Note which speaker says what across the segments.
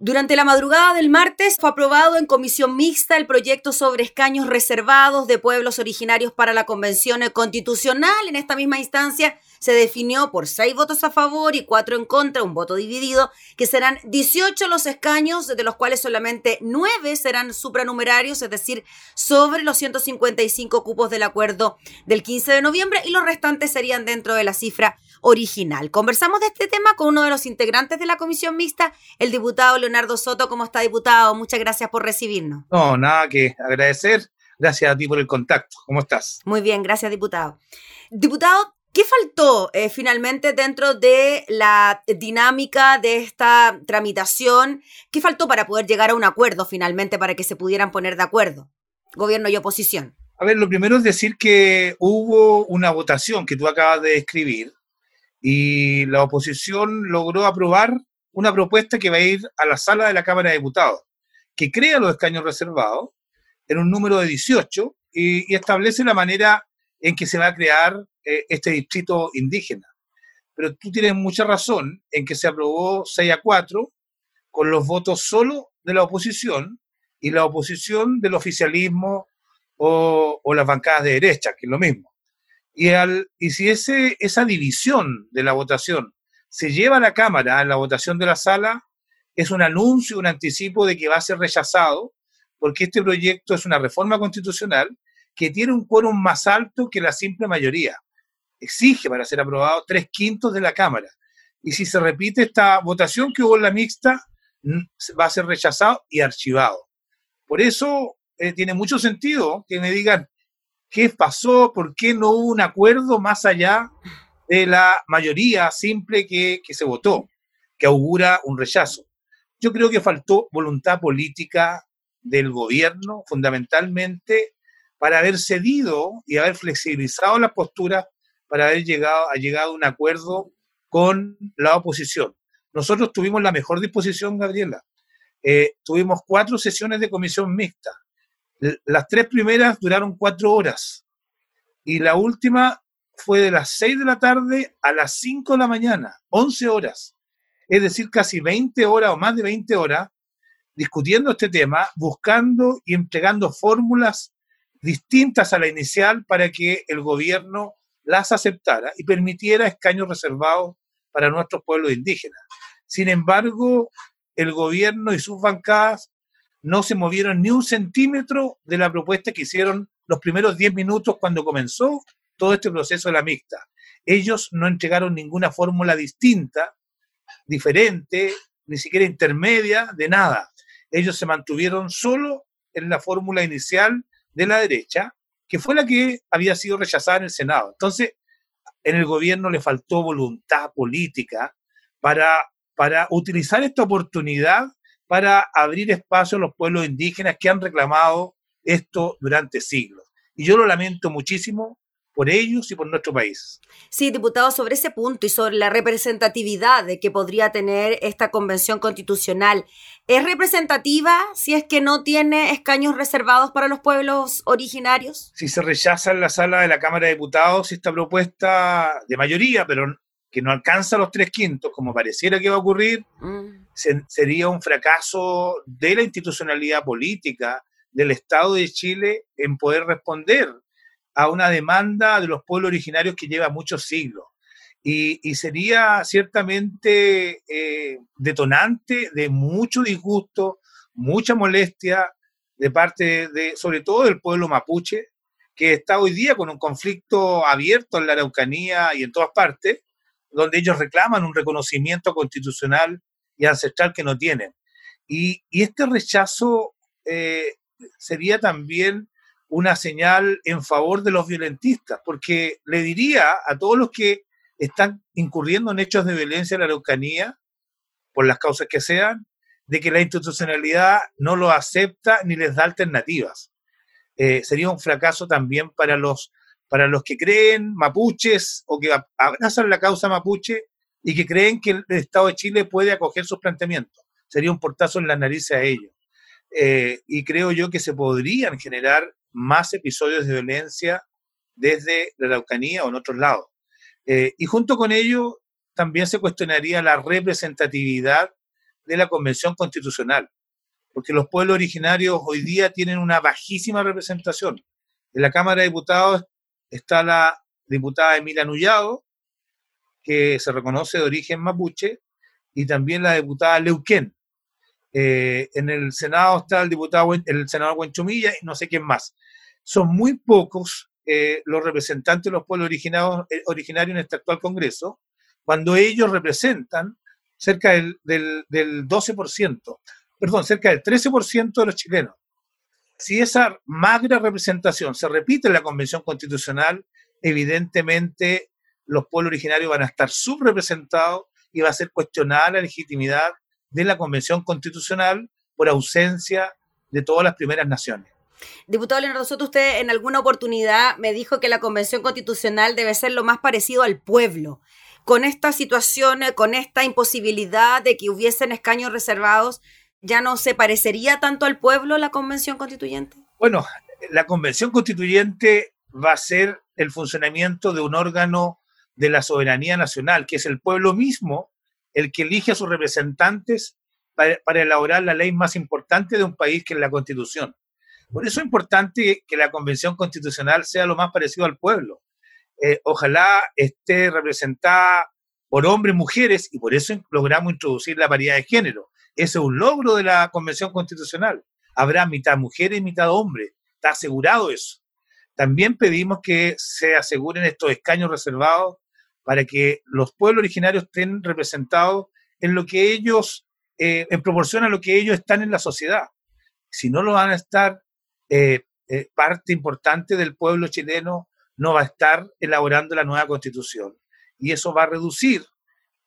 Speaker 1: Durante la madrugada del martes fue aprobado en comisión mixta el proyecto sobre escaños reservados de pueblos originarios para la Convención Constitucional. En esta misma instancia se definió por seis votos a favor y cuatro en contra, un voto dividido, que serán 18 los escaños, de los cuales solamente nueve serán supranumerarios, es decir, sobre los 155 cupos del acuerdo del 15 de noviembre, y los restantes serían dentro de la cifra original. Conversamos de este tema con uno de los integrantes de la comisión mixta, el diputado Leonardo Soto. ¿Cómo está, diputado? Muchas gracias por recibirnos.
Speaker 2: No, nada que agradecer. Gracias a ti por el contacto. ¿Cómo estás?
Speaker 1: Muy bien, gracias, diputado. Diputado, ¿Qué faltó eh, finalmente dentro de la dinámica de esta tramitación? ¿Qué faltó para poder llegar a un acuerdo finalmente para que se pudieran poner de acuerdo gobierno y oposición?
Speaker 2: A ver, lo primero es decir que hubo una votación que tú acabas de describir y la oposición logró aprobar una propuesta que va a ir a la sala de la Cámara de Diputados, que crea los escaños reservados en un número de 18 y, y establece la manera en que se va a crear eh, este distrito indígena. Pero tú tienes mucha razón en que se aprobó 6 a 4 con los votos solo de la oposición y la oposición del oficialismo o, las bancadas de derecha, que es lo mismo. Y, al, y si ese, esa división de la votación se lleva a la Cámara en la votación de la sala, es un anuncio, un anticipo de que va a ser rechazado, porque este proyecto es una reforma constitucional que tiene un quórum más alto que la simple mayoría. Exige para ser aprobado tres quintos de la Cámara. Y si se repite esta votación que hubo en la mixta, va a ser rechazado y archivado. Por eso eh, tiene mucho sentido que me digan qué pasó, por qué no hubo un acuerdo más allá de la mayoría simple que, que se votó, que augura un rechazo. Yo creo que faltó voluntad política del gobierno, fundamentalmente para haber cedido y haber flexibilizado la postura para haber llegado, a llegado a un acuerdo con la oposición. Nosotros tuvimos la mejor disposición, Gabriela. Eh, tuvimos cuatro sesiones de comisión mixta. Las tres primeras duraron cuatro horas y la última fue de las seis de la tarde a las cinco de la mañana, once horas. Es decir, casi 20 horas o más de 20 horas discutiendo este tema, buscando y entregando fórmulas distintas a la inicial para que el gobierno las aceptara y permitiera escaños reservados para nuestros pueblos indígenas. Sin embargo, el gobierno y sus bancadas no se movieron ni un centímetro de la propuesta que hicieron los primeros 10 minutos cuando comenzó todo este proceso de la mixta. Ellos no entregaron ninguna fórmula distinta, diferente, ni siquiera intermedia, de nada. Ellos se mantuvieron solo en la fórmula inicial de la derecha, que fue la que había sido rechazada en el Senado. Entonces, en el gobierno le faltó voluntad política para, para utilizar esta oportunidad para abrir espacio a los pueblos indígenas que han reclamado esto durante siglos. Y yo lo lamento muchísimo por ellos y por nuestro país.
Speaker 1: Sí, diputado, sobre ese punto y sobre la representatividad que podría tener esta convención constitucional, ¿es representativa si es que no tiene escaños reservados para los pueblos originarios?
Speaker 2: Si se rechaza en la sala de la Cámara de Diputados esta propuesta de mayoría, pero que no alcanza los tres quintos, como pareciera que va a ocurrir, mm. sería un fracaso de la institucionalidad política del Estado de Chile en poder responder a una demanda de los pueblos originarios que lleva muchos siglos. Y, sería ciertamente eh, detonante de mucho disgusto, mucha molestia de parte de, sobre todo del pueblo mapuche, que está hoy día con un conflicto abierto en la Araucanía y en todas partes, donde ellos reclaman un reconocimiento constitucional y ancestral que no tienen. Y, este rechazo eh, sería también una señal en favor de los violentistas, porque le diría a todos los que están incurriendo en hechos de violencia en la Araucanía, por las causas que sean, de que la institucionalidad no lo acepta ni les da alternativas. Eh, sería un fracaso también para los, para los que creen mapuches o que abrazan la causa mapuche y que creen que el Estado de Chile puede acoger sus planteamientos. Sería un portazo en la nariz a ellos. Eh, y creo yo que se podrían generar más episodios de violencia desde la Araucanía o en otros lados. Eh, y junto con ello también se cuestionaría la representatividad de la Convención Constitucional, porque los pueblos originarios hoy día tienen una bajísima representación. En la Cámara de Diputados está la diputada Emilia Nullado, que se reconoce de origen mapuche, y también la diputada Leuquén. Eh, en el Senado está el diputado, el senador Huenchumilla y no sé quién más. Son muy pocos eh, los representantes de los pueblos eh, originarios en este actual Congreso, cuando ellos representan cerca del, del, del 12%, perdón, cerca del 13% de los chilenos. Si esa magra representación se repite en la Convención Constitucional, evidentemente los pueblos originarios van a estar subrepresentados y va a ser cuestionada la legitimidad de la Convención Constitucional por ausencia de todas las primeras naciones.
Speaker 1: Diputado Leonardo Soto, usted en alguna oportunidad me dijo que la Convención Constitucional debe ser lo más parecido al pueblo. Con esta situación, con esta imposibilidad de que hubiesen escaños reservados, ¿ya no se parecería tanto al pueblo la Convención Constituyente?
Speaker 2: Bueno, la Convención Constituyente va a ser el funcionamiento de un órgano de la soberanía nacional, que es el pueblo mismo el que elige a sus representantes para, elaborar la ley más importante de un país, que es la Constitución. Por eso es importante que la Convención Constitucional sea lo más parecido al pueblo. Eh, ojalá esté representada por hombres y mujeres, y por eso logramos introducir la paridad de género. Ese es un logro de la Convención Constitucional. Habrá mitad mujeres y mitad hombres. Está asegurado eso. También pedimos que se aseguren estos escaños reservados para que los pueblos originarios estén representados en lo que ellos, eh, en proporción a lo que ellos están en la sociedad. Si no lo van a estar, eh, eh, parte importante del pueblo chileno no va a estar elaborando la nueva constitución. Y eso va a reducir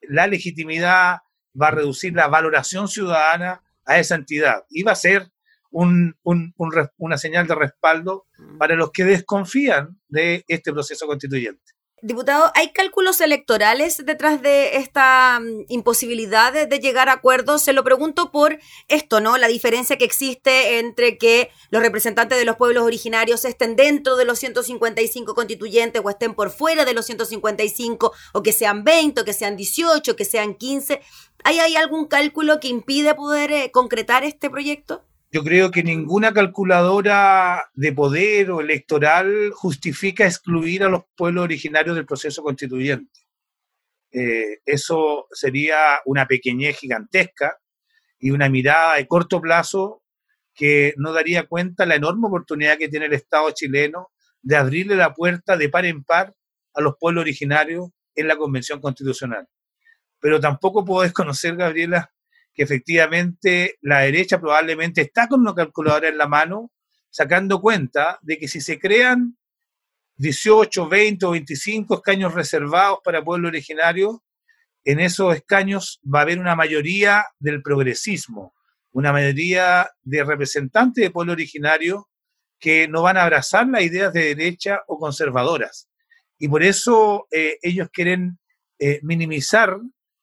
Speaker 2: la legitimidad, va a reducir la valoración ciudadana a esa entidad. Y va a ser una señal de respaldo mm. para los que desconfían de este proceso constituyente.
Speaker 1: Diputado, ¿hay cálculos electorales detrás de esta mm, imposibilidad de, llegar a acuerdos? Se lo pregunto por esto, ¿no? La diferencia que existe entre que los representantes de los pueblos originarios estén dentro de los 155 constituyentes o estén por fuera de los 155, o que sean 20, o que sean 18, que sean 15. ¿Hay, hay algún cálculo que impide poder eh, concretar este proyecto?
Speaker 2: Yo creo que ninguna calculadora de poder o electoral justifica excluir a los pueblos originarios del proceso constituyente. Eh, eso sería una pequeñez gigantesca y una mirada de corto plazo que no daría cuenta la enorme oportunidad que tiene el Estado chileno de abrirle la puerta de par en par a los pueblos originarios en la Convención Constitucional. Pero tampoco puedo desconocer, Gabriela, que efectivamente la derecha probablemente está con una calculadora en la mano, sacando cuenta de que si se crean 18, 20 o 25 escaños reservados para pueblo originario, en esos escaños va a haber una mayoría del progresismo, una mayoría de representantes de pueblo originario que no van a abrazar las ideas de derecha o conservadoras. Y por eso eh, ellos quieren eh, minimizar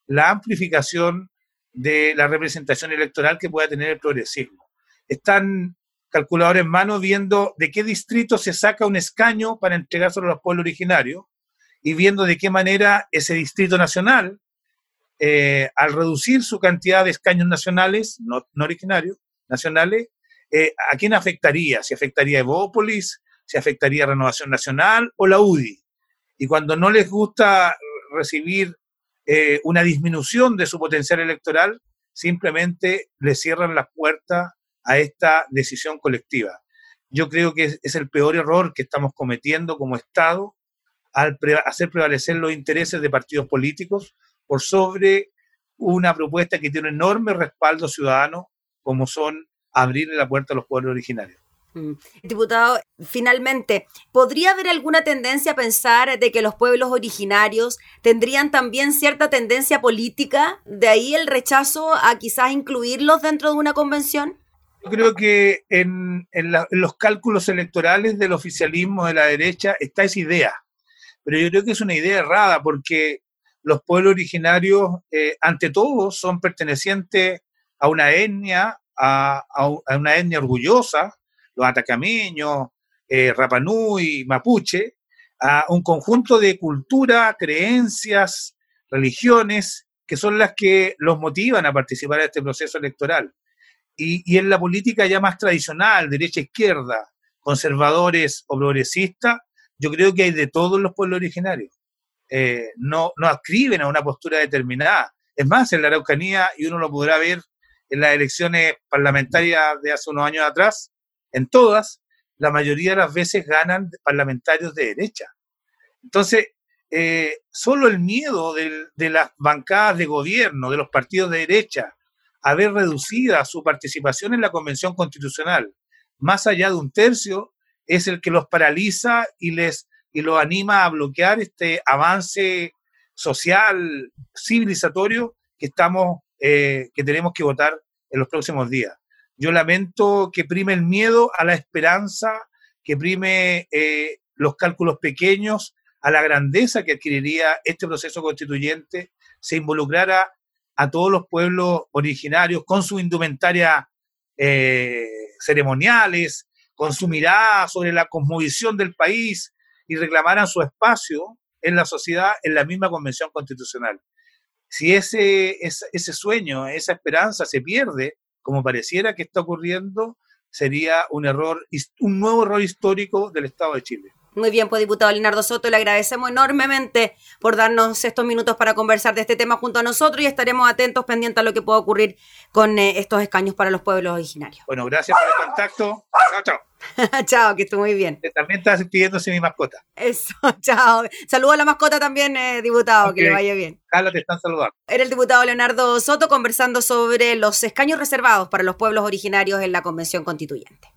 Speaker 2: la amplificación de la representación electoral que pueda tener el progresismo. Están calculadores en mano viendo de qué distrito se saca un escaño para entregárselo a los pueblos originarios y viendo de qué manera ese distrito nacional, eh, al reducir su cantidad de escaños nacionales, no, originarios, nacionales, eh, ¿a quién afectaría? Si afectaría a Evópolis, si afectaría a Renovación Nacional o la UDI. Y cuando no les gusta recibir eh, una disminución de su potencial electoral, simplemente le cierran las puertas a esta decisión colectiva. Yo creo que es, el peor error que estamos cometiendo como Estado al hacer prevalecer los intereses de partidos políticos por sobre una propuesta que tiene un enorme respaldo ciudadano, como son abrirle la puerta a los pueblos originarios.
Speaker 1: Mm. Diputado, finalmente, ¿podría haber alguna tendencia a pensar de que los pueblos originarios tendrían también cierta tendencia política? ¿De ahí el rechazo a quizás incluirlos dentro de una convención?
Speaker 2: Creo que en, los cálculos electorales del oficialismo de la derecha está esa idea, pero yo creo que es una idea errada porque los pueblos originarios, eh, ante todo, son pertenecientes a una etnia, a una etnia orgullosa, los atacameños, eh, Rapanui, Mapuche, a un conjunto de cultura, creencias, religiones que son las que los motivan a participar en este proceso electoral. Y, en la política ya más tradicional, derecha-izquierda, conservadores o progresistas, yo creo que hay de todos los pueblos originarios. Eh, no, no adscriben a una postura determinada. Es más, en la Araucanía, y uno lo podrá ver en las elecciones parlamentarias de hace unos años atrás, en todas, la mayoría de las veces ganan parlamentarios de derecha. Entonces, eh, solo el miedo de las bancadas de gobierno, de los partidos de derecha, a ver reducida su participación en la Convención Constitucional más allá de un tercio, es el que los paraliza y les y los anima a bloquear este avance social, civilizatorio que estamos, eh, que tenemos que votar en los próximos días. Yo lamento que prime el miedo a la esperanza, que prime eh, los cálculos pequeños, a la grandeza que adquiriría este proceso constituyente, se involucrara a todos los pueblos originarios con su indumentaria eh, ceremoniales, con su mirada sobre la cosmovisión del país y reclamaran su espacio en la sociedad en la misma convención constitucional. Si ese, ese, sueño, esa esperanza se pierde, como pareciera que está ocurriendo, sería un error, un nuevo error histórico del Estado de Chile.
Speaker 1: Muy bien, pues diputado Leonardo Soto, le agradecemos enormemente por darnos estos minutos para conversar de este tema junto a nosotros y estaremos atentos, pendientes a lo que pueda ocurrir con eh, estos escaños para los pueblos originarios.
Speaker 2: Bueno, gracias por el contacto. Chao,
Speaker 1: chao. chao, que esté muy bien.
Speaker 2: También estás pidiéndose mi mascota.
Speaker 1: Eso, chao. Saludo a la mascota también, eh, diputado, que le vaya bien.
Speaker 2: Carla, te están saludando.
Speaker 1: Era el diputado Leonardo Soto conversando sobre los escaños reservados para los pueblos originarios en la Convención Constituyente.